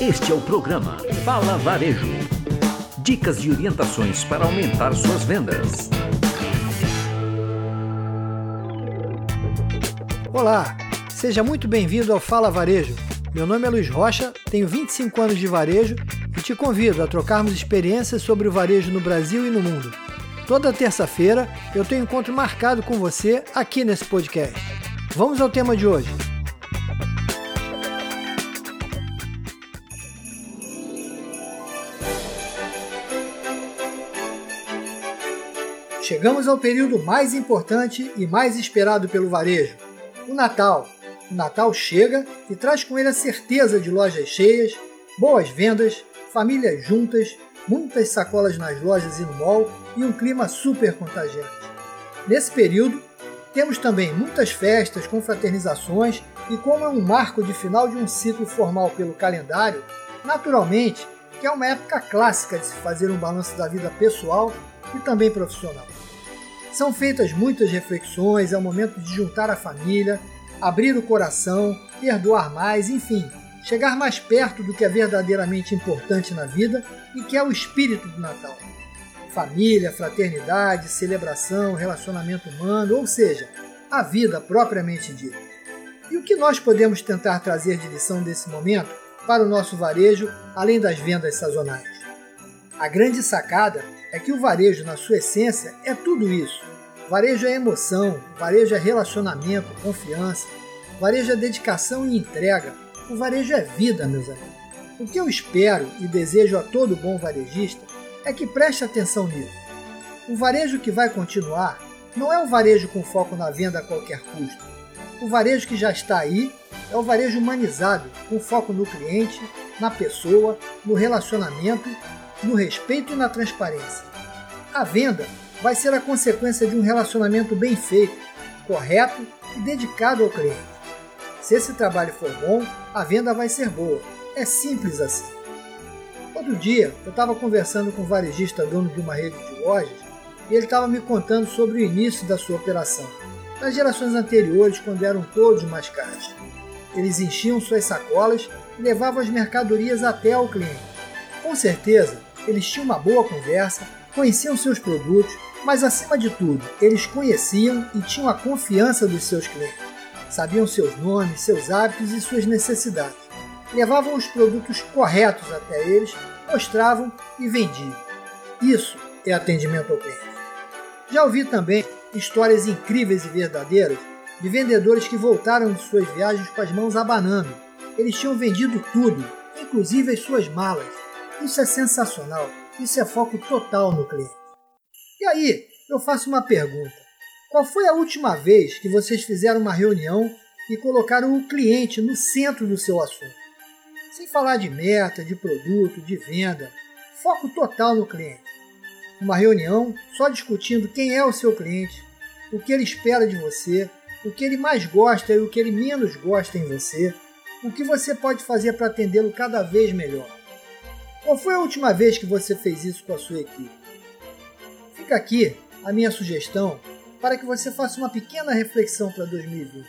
Este é o programa Fala Varejo. Dicas e orientações para aumentar suas vendas. Olá, seja muito bem-vindo ao Fala Varejo. Meu nome é Luiz Rocha, tenho 25 anos de varejo e te convido a trocarmos experiências sobre o varejo no Brasil e no mundo. Toda terça-feira eu tenho encontro marcado com você aqui nesse podcast. Vamos ao tema de hoje. Chegamos ao período mais importante e mais esperado pelo varejo, o Natal. O Natal chega e traz com ele a certeza de lojas cheias, boas vendas, famílias juntas, muitas sacolas nas lojas e no mall e um clima super contagiante. Nesse período, temos também muitas festas, confraternizações e, como é um marco de final de um ciclo formal pelo calendário, naturalmente que é uma época clássica de se fazer um balanço da vida pessoal e também profissional. São feitas muitas reflexões, é o momento de juntar a família, abrir o coração, perdoar mais, enfim, chegar mais perto do que é verdadeiramente importante na vida e que é o espírito do Natal. Família, fraternidade, celebração, relacionamento humano, ou seja, a vida propriamente dita. E o que nós podemos tentar trazer de lição desse momento para o nosso varejo, além das vendas sazonais? A grande sacada é que o varejo, na sua essência, é tudo isso. Varejo é emoção, varejo é relacionamento, confiança, varejo é dedicação e entrega. O varejo é vida, meus amigos. O que eu espero e desejo a todo bom varejista é que preste atenção nisso. O varejo que vai continuar não é o varejo com foco na venda a qualquer custo. O varejo que já está aí é o varejo humanizado, com foco no cliente, na pessoa, no relacionamento no respeito e na transparência. A venda vai ser a consequência de um relacionamento bem feito, correto e dedicado ao cliente. Se esse trabalho for bom, a venda vai ser boa. É simples assim. Outro dia, eu estava conversando com um varejista dono de uma rede de lojas e ele estava me contando sobre o início da sua operação, nas gerações anteriores, quando eram todos mais caros. Eles enchiam suas sacolas e levavam as mercadorias até ao cliente. Com certeza, eles tinham uma boa conversa, conheciam seus produtos, mas acima de tudo, eles conheciam e tinham a confiança dos seus clientes. Sabiam seus nomes, seus hábitos e suas necessidades. Levavam os produtos corretos até eles, mostravam e vendiam. Isso é atendimento ao cliente. Já ouvi também histórias incríveis e verdadeiras de vendedores que voltaram de suas viagens com as mãos abanando. Eles tinham vendido tudo, inclusive as suas malas isso é sensacional. Isso é foco total no cliente. E aí, eu faço uma pergunta. Qual foi a última vez que vocês fizeram uma reunião e colocaram o cliente no centro do seu assunto? Sem falar de meta, de produto, de venda, foco total no cliente. Uma reunião só discutindo quem é o seu cliente, o que ele espera de você, o que ele mais gosta e o que ele menos gosta em você, o que você pode fazer para atendê-lo cada vez melhor. Qual foi a última vez que você fez isso com a sua equipe? Fica aqui a minha sugestão para que você faça uma pequena reflexão para 2020.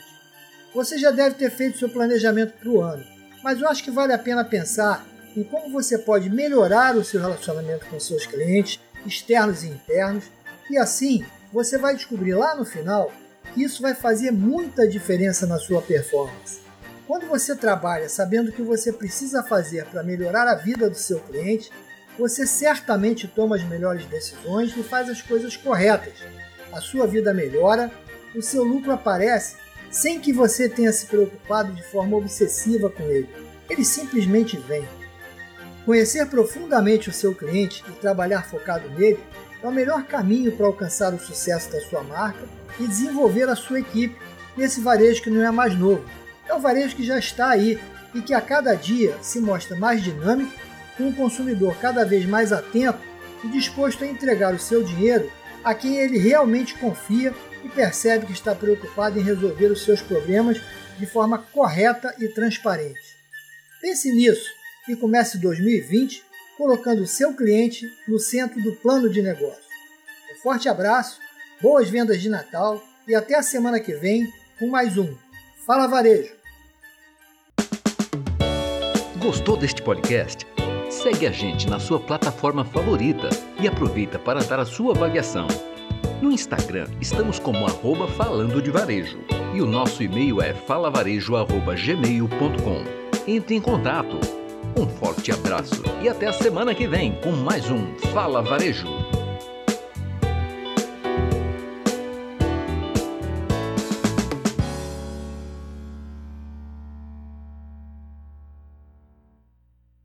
Você já deve ter feito seu planejamento para o ano, mas eu acho que vale a pena pensar em como você pode melhorar o seu relacionamento com seus clientes, externos e internos, e assim você vai descobrir lá no final que isso vai fazer muita diferença na sua performance. Quando você trabalha sabendo o que você precisa fazer para melhorar a vida do seu cliente, você certamente toma as melhores decisões e faz as coisas corretas. A sua vida melhora, o seu lucro aparece sem que você tenha se preocupado de forma obsessiva com ele. Ele simplesmente vem. Conhecer profundamente o seu cliente e trabalhar focado nele é o melhor caminho para alcançar o sucesso da sua marca e desenvolver a sua equipe nesse varejo que não é mais novo é o varejo que já está aí e que a cada dia se mostra mais dinâmico, com o consumidor cada vez mais atento e disposto a entregar o seu dinheiro a quem ele realmente confia e percebe que está preocupado em resolver os seus problemas de forma correta e transparente. Pense nisso e comece 2020 colocando o seu cliente no centro do plano de negócio. Um forte abraço, boas vendas de Natal e até a semana que vem com mais um Fala Varejo! Gostou deste podcast? Segue a gente na sua plataforma favorita e aproveita para dar a sua avaliação. No Instagram estamos como arroba falando de varejo e o nosso e-mail é falavarejo.gmail.com. Entre em contato. Um forte abraço e até a semana que vem com mais um Fala Varejo.